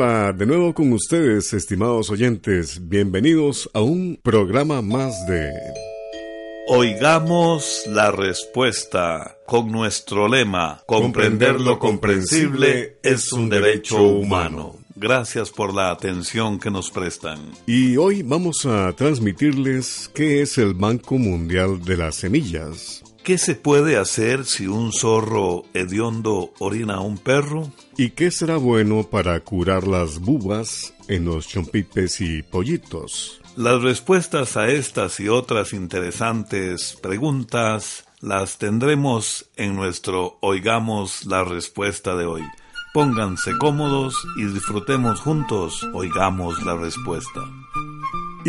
Hola, de nuevo con ustedes, estimados oyentes. Bienvenidos a un programa más de... Oigamos la respuesta con nuestro lema, comprender lo comprensible es un derecho humano. Gracias por la atención que nos prestan. Y hoy vamos a transmitirles qué es el Banco Mundial de las Semillas. ¿Qué se puede hacer si un zorro hediondo orina a un perro? ¿Y qué será bueno para curar las bubas en los chompipes y pollitos? Las respuestas a estas y otras interesantes preguntas las tendremos en nuestro Oigamos la Respuesta de hoy. Pónganse cómodos y disfrutemos juntos Oigamos la Respuesta.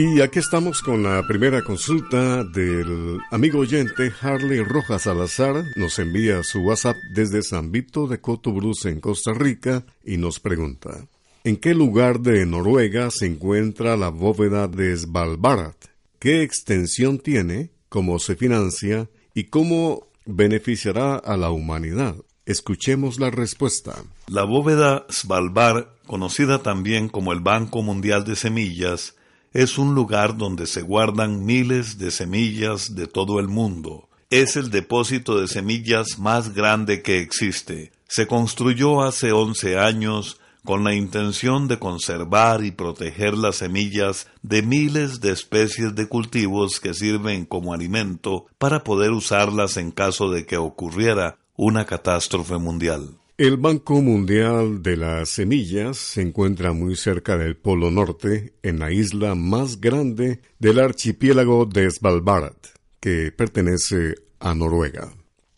Y aquí estamos con la primera consulta del amigo oyente Harley Rojas Salazar. Nos envía su WhatsApp desde San Vito de Cotobruz en Costa Rica y nos pregunta: ¿En qué lugar de Noruega se encuentra la bóveda de Svalbard? ¿Qué extensión tiene? ¿Cómo se financia? ¿Y cómo beneficiará a la humanidad? Escuchemos la respuesta. La bóveda Svalbard, conocida también como el Banco Mundial de Semillas, es un lugar donde se guardan miles de semillas de todo el mundo. Es el depósito de semillas más grande que existe. Se construyó hace once años con la intención de conservar y proteger las semillas de miles de especies de cultivos que sirven como alimento para poder usarlas en caso de que ocurriera una catástrofe mundial. El Banco Mundial de las Semillas se encuentra muy cerca del Polo Norte, en la isla más grande del archipiélago de Svalbard, que pertenece a Noruega.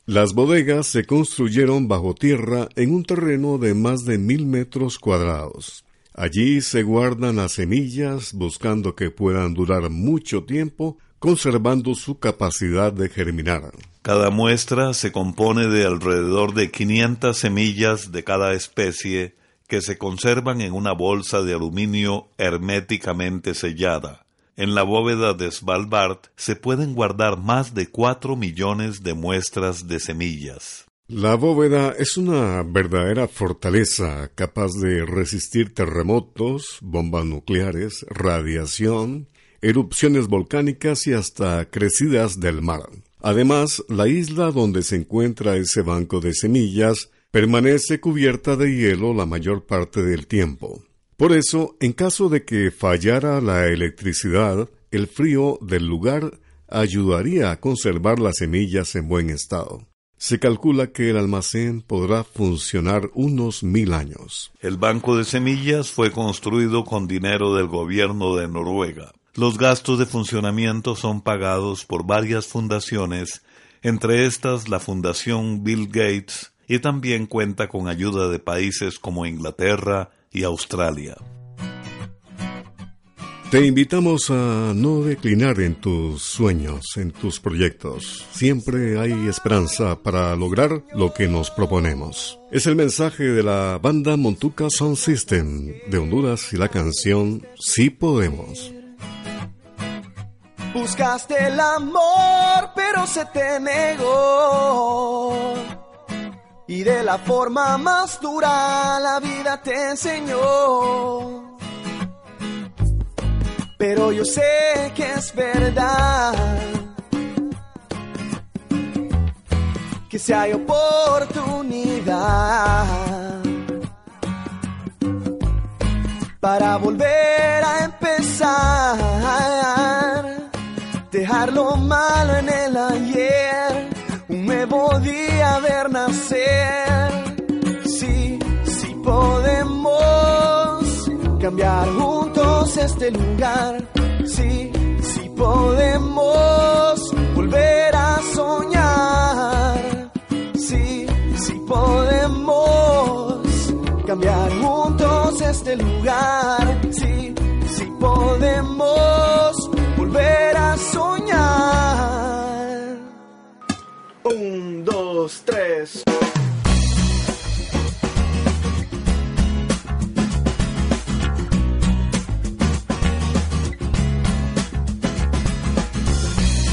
Las bodegas se construyeron bajo tierra en un terreno de más de mil metros cuadrados. Allí se guardan las semillas buscando que puedan durar mucho tiempo, conservando su capacidad de germinar. Cada muestra se compone de alrededor de 500 semillas de cada especie que se conservan en una bolsa de aluminio herméticamente sellada. En la bóveda de Svalbard se pueden guardar más de 4 millones de muestras de semillas. La bóveda es una verdadera fortaleza capaz de resistir terremotos, bombas nucleares, radiación, erupciones volcánicas y hasta crecidas del mar. Además, la isla donde se encuentra ese banco de semillas permanece cubierta de hielo la mayor parte del tiempo. Por eso, en caso de que fallara la electricidad, el frío del lugar ayudaría a conservar las semillas en buen estado. Se calcula que el almacén podrá funcionar unos mil años. El banco de semillas fue construido con dinero del gobierno de Noruega. Los gastos de funcionamiento son pagados por varias fundaciones, entre estas la Fundación Bill Gates, y también cuenta con ayuda de países como Inglaterra y Australia. Te invitamos a no declinar en tus sueños, en tus proyectos. Siempre hay esperanza para lograr lo que nos proponemos. Es el mensaje de la banda Montuca Sound System de Honduras y la canción Sí Podemos. Buscaste el amor, pero se te negó. Y de la forma más dura la vida te enseñó. Pero yo sé que es verdad. Que si hay oportunidad para volver a empezar en el ayer, un nuevo día ver nacer. Sí, sí podemos cambiar juntos este lugar. Sí, sí podemos volver a soñar. Sí, sí podemos cambiar juntos este lugar. Sí, sí podemos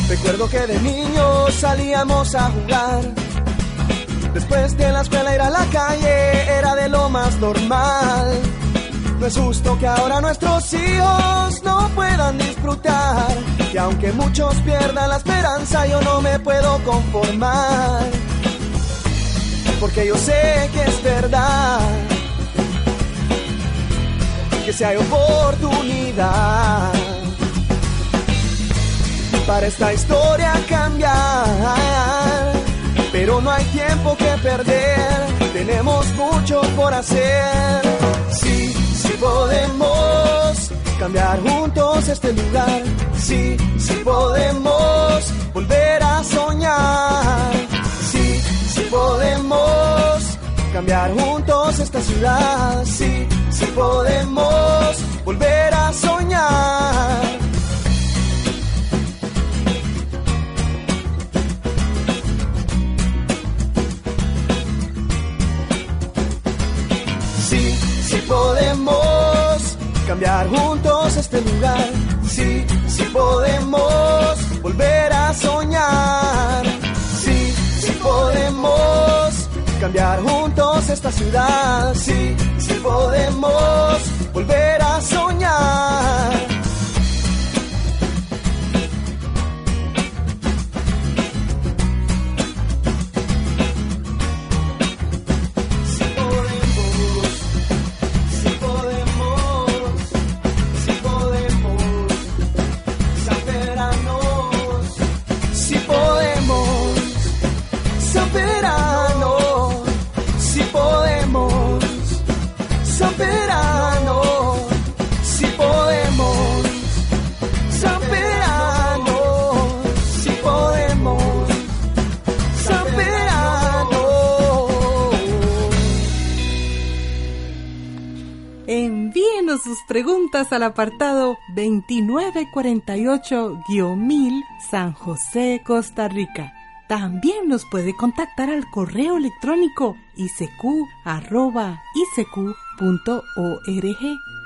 Recuerdo que de niños salíamos a jugar. Después de la escuela ir a la calle era de lo más normal. es justo que ahora nuestros hijos no puedan disfrutar. Y aunque muchos pierdan la esperanza, yo no me puedo conformar. Porque yo sé que es verdad. Que si hay oportunidad para esta historia cambiar. Pero no hay tiempo que perder, tenemos mucho por hacer. Sí, sí podemos cambiar juntos este lugar. Sí, sí podemos volver a soñar. Sí, sí podemos cambiar juntos esta ciudad. Sí, sí podemos volver a soñar. podemos cambiar juntos este lugar. Sí, sí podemos volver a soñar. Podemos cambiar juntos esta ciudad. Sí, sí podemos volver a soñar. Preguntas al apartado 2948-1000 San José, Costa Rica. También nos puede contactar al correo electrónico isq.org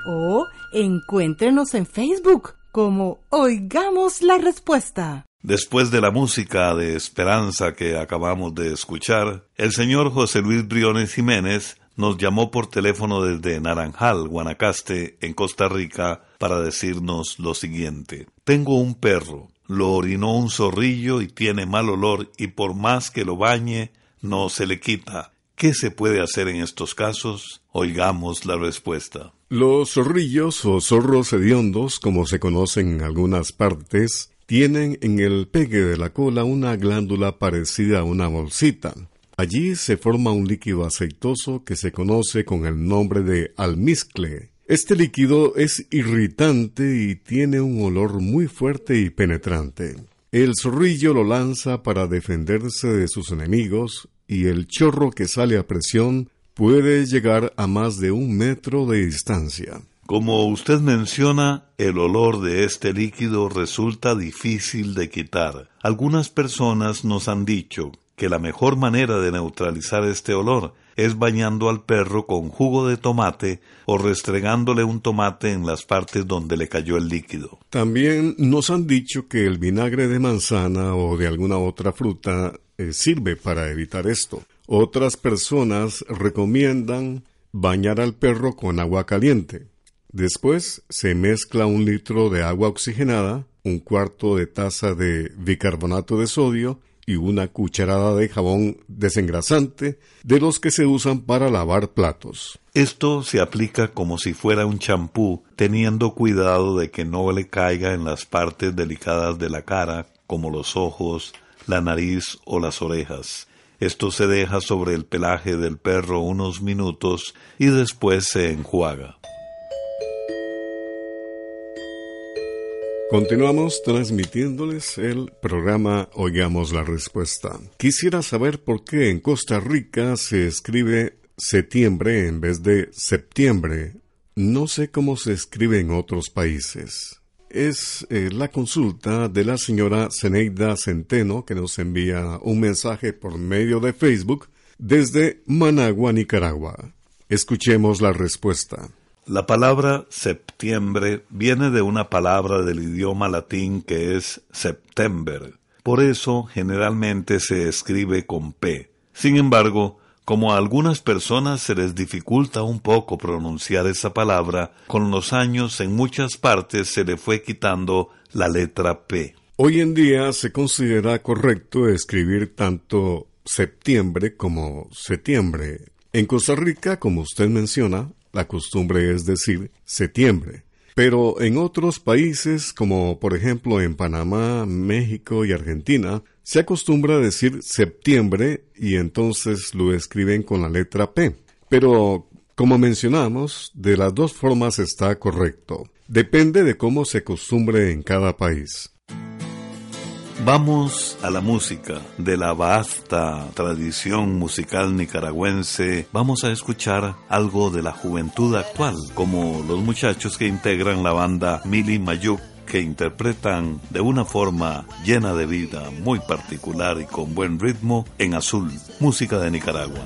o encuéntrenos en Facebook como Oigamos la Respuesta. Después de la música de esperanza que acabamos de escuchar, el señor José Luis Briones Jiménez nos llamó por teléfono desde Naranjal, Guanacaste, en Costa Rica, para decirnos lo siguiente. Tengo un perro, lo orinó un zorrillo y tiene mal olor y por más que lo bañe, no se le quita. ¿Qué se puede hacer en estos casos? Oigamos la respuesta. Los zorrillos o zorros hediondos, como se conocen en algunas partes, tienen en el pegue de la cola una glándula parecida a una bolsita. Allí se forma un líquido aceitoso que se conoce con el nombre de almizcle. Este líquido es irritante y tiene un olor muy fuerte y penetrante. El zorrillo lo lanza para defenderse de sus enemigos y el chorro que sale a presión puede llegar a más de un metro de distancia. Como usted menciona, el olor de este líquido resulta difícil de quitar. Algunas personas nos han dicho que la mejor manera de neutralizar este olor es bañando al perro con jugo de tomate o restregándole un tomate en las partes donde le cayó el líquido. También nos han dicho que el vinagre de manzana o de alguna otra fruta eh, sirve para evitar esto. Otras personas recomiendan bañar al perro con agua caliente. Después se mezcla un litro de agua oxigenada, un cuarto de taza de bicarbonato de sodio y una cucharada de jabón desengrasante de los que se usan para lavar platos. Esto se aplica como si fuera un champú, teniendo cuidado de que no le caiga en las partes delicadas de la cara, como los ojos, la nariz o las orejas. Esto se deja sobre el pelaje del perro unos minutos y después se enjuaga. Continuamos transmitiéndoles el programa Oigamos la Respuesta. Quisiera saber por qué en Costa Rica se escribe septiembre en vez de septiembre. No sé cómo se escribe en otros países. Es eh, la consulta de la señora Zeneida Centeno que nos envía un mensaje por medio de Facebook desde Managua, Nicaragua. Escuchemos la respuesta. La palabra septiembre viene de una palabra del idioma latín que es september. Por eso generalmente se escribe con P. Sin embargo, Como a algunas personas se les dificulta un poco pronunciar esa palabra, con los años en muchas partes se le fue quitando la letra P. Hoy en día se considera correcto escribir tanto septiembre como septiembre. En Costa Rica, como usted menciona, la costumbre es decir septiembre. Pero en otros países, como por ejemplo en Panamá, México y Argentina, se acostumbra a decir septiembre y entonces lo escriben con la letra P. Pero, como mencionamos, de las dos formas está correcto. Depende de cómo se acostumbre en cada país. Vamos a la música de la vasta tradición musical nicaragüense. Vamos a escuchar algo de la juventud actual, como los muchachos que integran la banda Mili Mayuk que interpretan de una forma llena de vida, muy particular y con buen ritmo en azul, música de Nicaragua.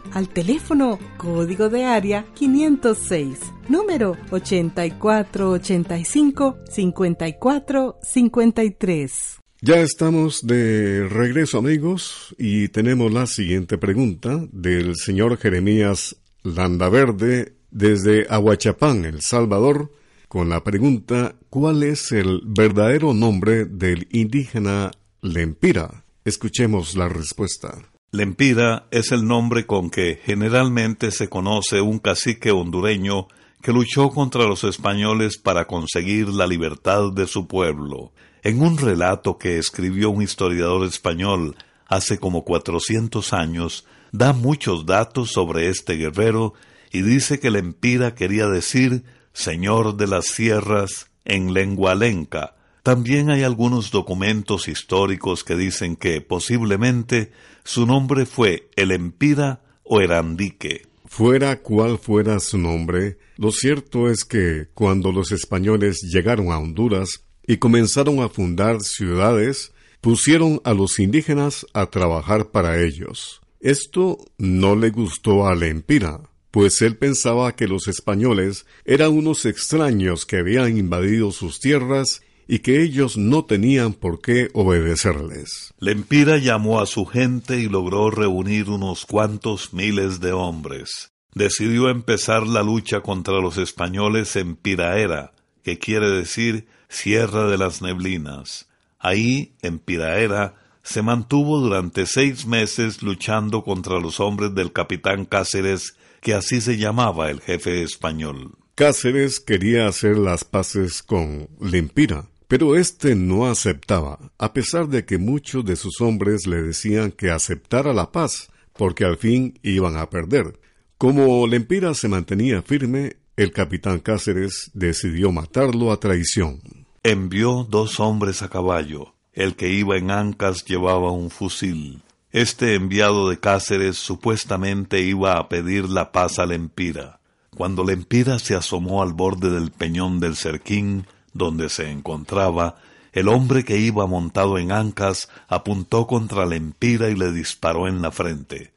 al teléfono código de área 506, número 8485-5453. Ya estamos de regreso amigos y tenemos la siguiente pregunta del señor Jeremías Landaverde desde Aguachapán, El Salvador, con la pregunta ¿cuál es el verdadero nombre del indígena Lempira? Escuchemos la respuesta. Lempira es el nombre con que generalmente se conoce un cacique hondureño que luchó contra los españoles para conseguir la libertad de su pueblo. En un relato que escribió un historiador español hace como cuatrocientos años, da muchos datos sobre este guerrero y dice que Lempira quería decir Señor de las Sierras en lengua lenca, también hay algunos documentos históricos que dicen que posiblemente su nombre fue el Empira o Erandique. Fuera cual fuera su nombre, lo cierto es que cuando los españoles llegaron a Honduras y comenzaron a fundar ciudades, pusieron a los indígenas a trabajar para ellos. Esto no le gustó a Empira, pues él pensaba que los españoles eran unos extraños que habían invadido sus tierras y que ellos no tenían por qué obedecerles. Lempira llamó a su gente y logró reunir unos cuantos miles de hombres. Decidió empezar la lucha contra los españoles en Piraera, que quiere decir Sierra de las Neblinas. Ahí, en Piraera, se mantuvo durante seis meses luchando contra los hombres del capitán Cáceres, que así se llamaba el jefe español. Cáceres quería hacer las paces con Lempira, pero éste no aceptaba, a pesar de que muchos de sus hombres le decían que aceptara la paz, porque al fin iban a perder. Como Lempira se mantenía firme, el capitán Cáceres decidió matarlo a traición. Envió dos hombres a caballo. El que iba en ancas llevaba un fusil. Este enviado de Cáceres supuestamente iba a pedir la paz a Lempira. Cuando Lempira se asomó al borde del peñón del cerquín, donde se encontraba, el hombre que iba montado en ancas apuntó contra Lempira y le disparó en la frente.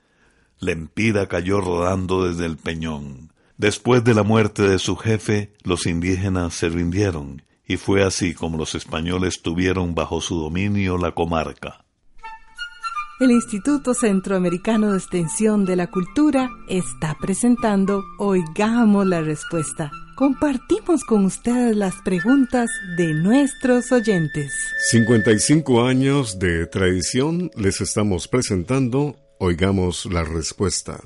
Lempira cayó rodando desde el peñón. Después de la muerte de su jefe, los indígenas se rindieron, y fue así como los españoles tuvieron bajo su dominio la comarca. El Instituto Centroamericano de Extensión de la Cultura está presentando Oigamos la Respuesta. Compartimos con ustedes las preguntas de nuestros oyentes. 55 años de tradición les estamos presentando Oigamos la Respuesta.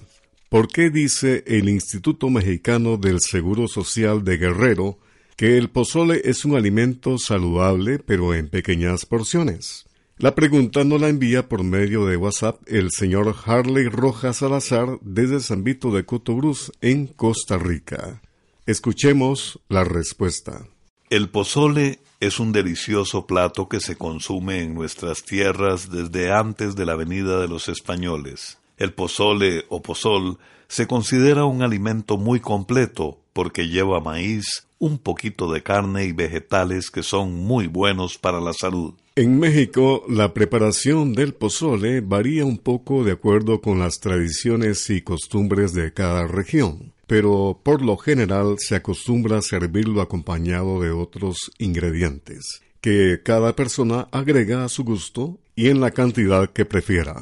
¿Por qué dice el Instituto Mexicano del Seguro Social de Guerrero que el pozole es un alimento saludable pero en pequeñas porciones? La pregunta nos la envía por medio de WhatsApp el señor Harley Rojas Salazar desde San Vito de Cotobruz, en Costa Rica. Escuchemos la respuesta. El pozole es un delicioso plato que se consume en nuestras tierras desde antes de la venida de los españoles. El pozole o pozol se considera un alimento muy completo porque lleva maíz, un poquito de carne y vegetales que son muy buenos para la salud. En México, la preparación del pozole varía un poco de acuerdo con las tradiciones y costumbres de cada región, pero por lo general se acostumbra a servirlo acompañado de otros ingredientes, que cada persona agrega a su gusto y en la cantidad que prefiera.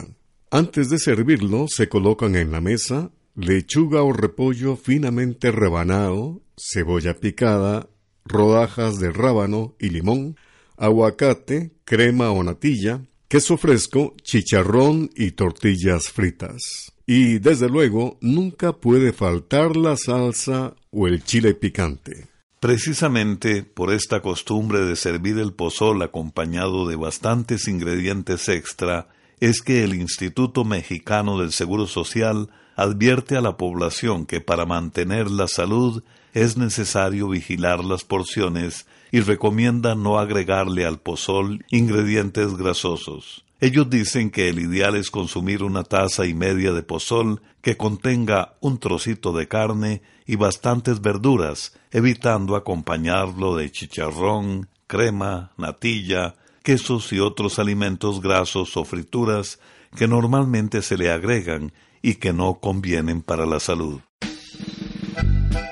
Antes de servirlo, se colocan en la mesa lechuga o repollo finamente rebanado, cebolla picada, rodajas de rábano y limón, aguacate, crema o natilla, queso fresco, chicharrón y tortillas fritas. Y desde luego nunca puede faltar la salsa o el chile picante. Precisamente por esta costumbre de servir el pozol acompañado de bastantes ingredientes extra, es que el Instituto Mexicano del Seguro Social advierte a la población que para mantener la salud es necesario vigilar las porciones y recomienda no agregarle al pozol ingredientes grasosos. Ellos dicen que el ideal es consumir una taza y media de pozol que contenga un trocito de carne y bastantes verduras, evitando acompañarlo de chicharrón, crema, natilla, quesos y otros alimentos grasos o frituras que normalmente se le agregan y que no convienen para la salud.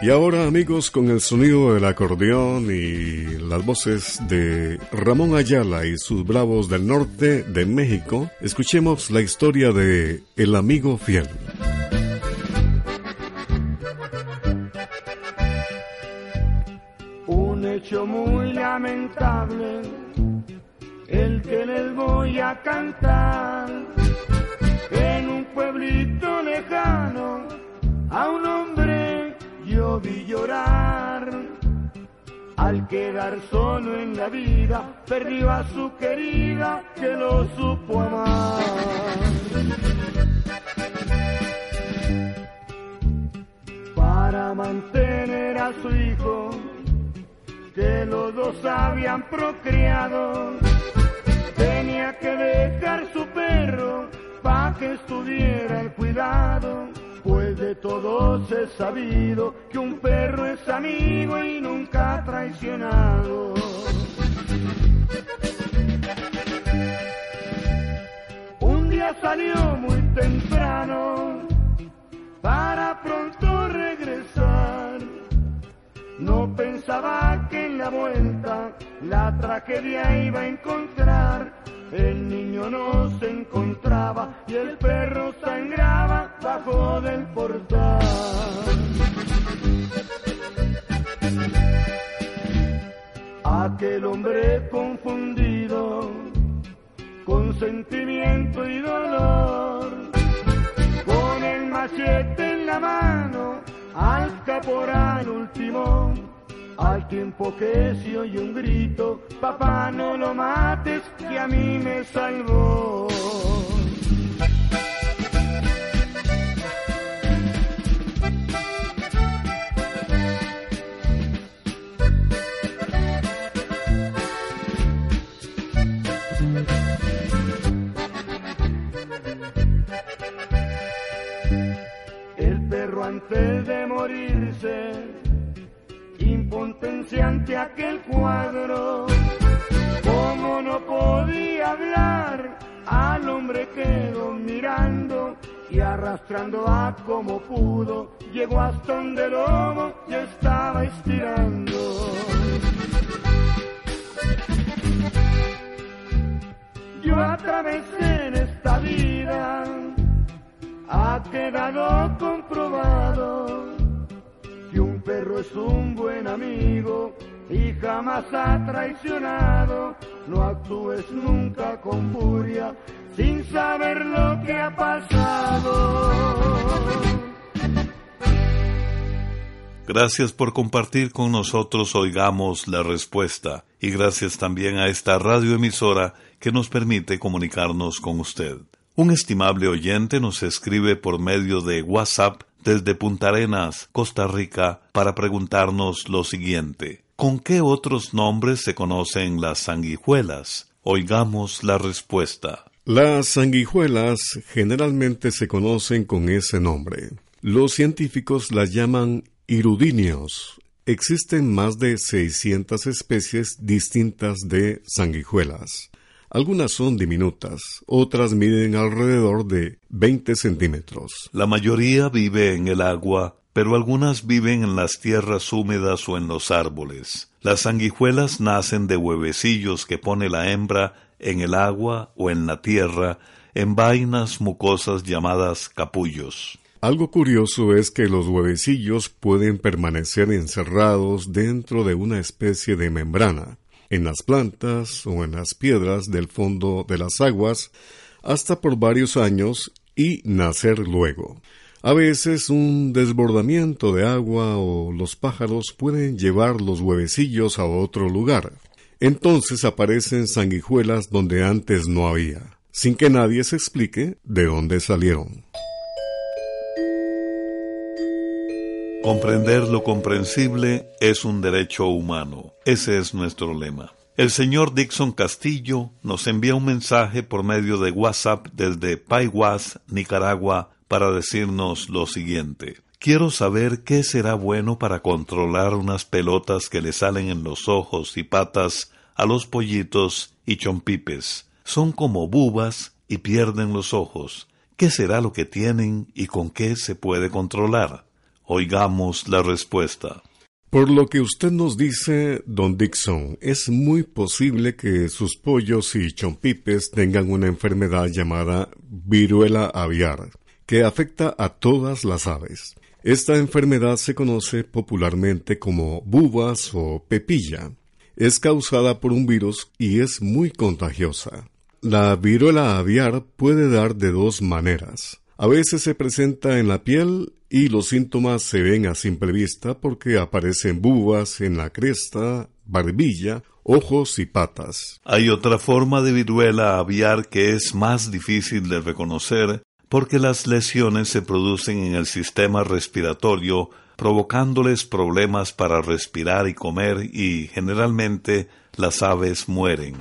Y ahora amigos, con el sonido del acordeón y las voces de Ramón Ayala y sus bravos del norte de México, escuchemos la historia de El amigo fiel. Un hecho muy lamentable, el que les voy a cantar, lejano, a un hombre yo vi llorar. Al quedar solo en la vida, perdió a su querida que lo supo amar. Para mantener a su hijo, que los dos habían procreado, tenía que dejar su perro para que estuviera el cuidado pues de todos he sabido que un perro es amigo y nunca traicionado. Un día salió muy temprano para pronto regresar. No pensaba que en la vuelta la tragedia iba a encontrar. El niño no se encontraba y el perro sangraba bajo del portal. Aquel hombre confundido con sentimiento y dolor, con el machete en la mano al caporal último, al tiempo que se oye un grito, papá no lo mates que a mí me salvó. Ha pasado. Gracias por compartir con nosotros Oigamos la Respuesta y gracias también a esta radioemisora que nos permite comunicarnos con usted. Un estimable oyente nos escribe por medio de WhatsApp desde Punta Arenas, Costa Rica, para preguntarnos lo siguiente. ¿Con qué otros nombres se conocen las sanguijuelas? Oigamos la respuesta. Las sanguijuelas generalmente se conocen con ese nombre. Los científicos las llaman irudinios. Existen más de 600 especies distintas de sanguijuelas. Algunas son diminutas, otras miden alrededor de 20 centímetros. La mayoría vive en el agua, pero algunas viven en las tierras húmedas o en los árboles. Las sanguijuelas nacen de huevecillos que pone la hembra en el agua o en la tierra, en vainas mucosas llamadas capullos. Algo curioso es que los huevecillos pueden permanecer encerrados dentro de una especie de membrana en las plantas o en las piedras del fondo de las aguas hasta por varios años y nacer luego. A veces un desbordamiento de agua o los pájaros pueden llevar los huevecillos a otro lugar. Entonces aparecen sanguijuelas donde antes no había, sin que nadie se explique de dónde salieron. Comprender lo comprensible es un derecho humano. Ese es nuestro lema. El señor Dixon Castillo nos envía un mensaje por medio de WhatsApp desde Paiwas, Nicaragua, para decirnos lo siguiente. Quiero saber qué será bueno para controlar unas pelotas que le salen en los ojos y patas a los pollitos y chompipes. Son como bubas y pierden los ojos. ¿Qué será lo que tienen y con qué se puede controlar? Oigamos la respuesta. Por lo que usted nos dice, don Dixon, es muy posible que sus pollos y chompipes tengan una enfermedad llamada viruela aviar, que afecta a todas las aves. Esta enfermedad se conoce popularmente como bubas o pepilla. Es causada por un virus y es muy contagiosa. La viruela aviar puede dar de dos maneras. A veces se presenta en la piel y los síntomas se ven a simple vista porque aparecen bubas en la cresta, barbilla, ojos y patas. Hay otra forma de viruela aviar que es más difícil de reconocer porque las lesiones se producen en el sistema respiratorio provocándoles problemas para respirar y comer y generalmente las aves mueren.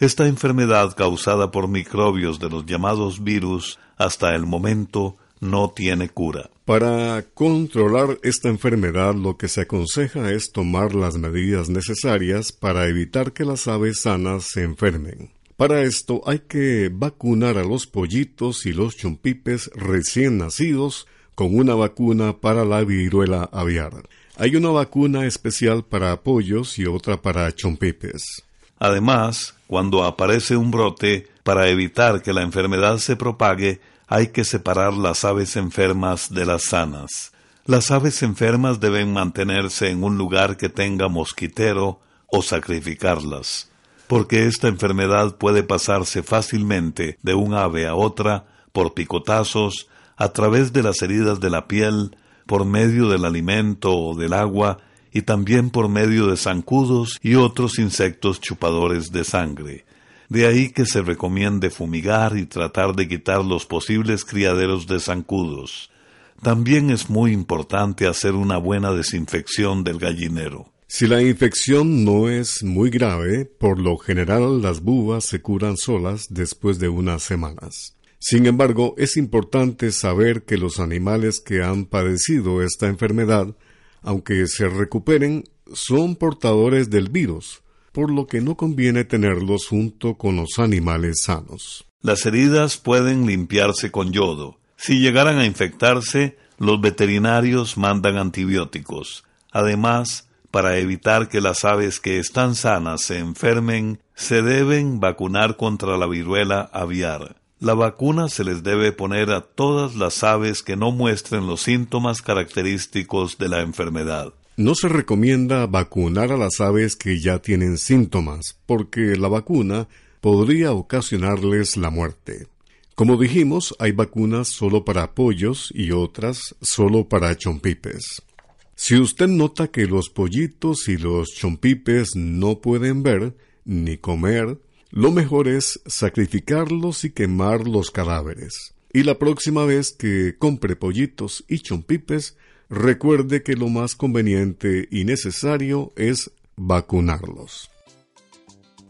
Esta enfermedad causada por microbios de los llamados virus hasta el momento no tiene cura. Para controlar esta enfermedad lo que se aconseja es tomar las medidas necesarias para evitar que las aves sanas se enfermen. Para esto hay que vacunar a los pollitos y los chumpipes recién nacidos con una vacuna para la viruela aviar. Hay una vacuna especial para pollos y otra para chompipes. Además, cuando aparece un brote, para evitar que la enfermedad se propague, hay que separar las aves enfermas de las sanas. Las aves enfermas deben mantenerse en un lugar que tenga mosquitero o sacrificarlas, porque esta enfermedad puede pasarse fácilmente de un ave a otra por picotazos, a través de las heridas de la piel, por medio del alimento o del agua, y también por medio de zancudos y otros insectos chupadores de sangre. De ahí que se recomiende fumigar y tratar de quitar los posibles criaderos de zancudos. También es muy importante hacer una buena desinfección del gallinero. Si la infección no es muy grave, por lo general las búas se curan solas después de unas semanas. Sin embargo, es importante saber que los animales que han padecido esta enfermedad, aunque se recuperen, son portadores del virus, por lo que no conviene tenerlos junto con los animales sanos. Las heridas pueden limpiarse con yodo. Si llegaran a infectarse, los veterinarios mandan antibióticos. Además, para evitar que las aves que están sanas se enfermen, se deben vacunar contra la viruela aviar. La vacuna se les debe poner a todas las aves que no muestren los síntomas característicos de la enfermedad. No se recomienda vacunar a las aves que ya tienen síntomas, porque la vacuna podría ocasionarles la muerte. Como dijimos, hay vacunas solo para pollos y otras solo para chompipes. Si usted nota que los pollitos y los chompipes no pueden ver ni comer, lo mejor es sacrificarlos y quemar los cadáveres. Y la próxima vez que compre pollitos y chompipes, recuerde que lo más conveniente y necesario es vacunarlos.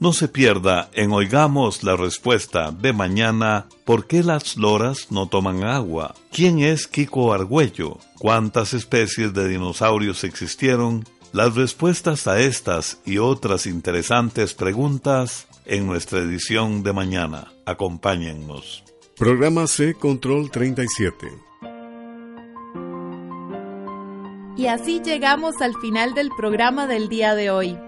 No se pierda en Oigamos la respuesta de mañana ¿Por qué las loras no toman agua? ¿Quién es Kiko Argüello? ¿Cuántas especies de dinosaurios existieron? Las respuestas a estas y otras interesantes preguntas en nuestra edición de mañana. Acompáñennos. Programa C Control 37. Y así llegamos al final del programa del día de hoy.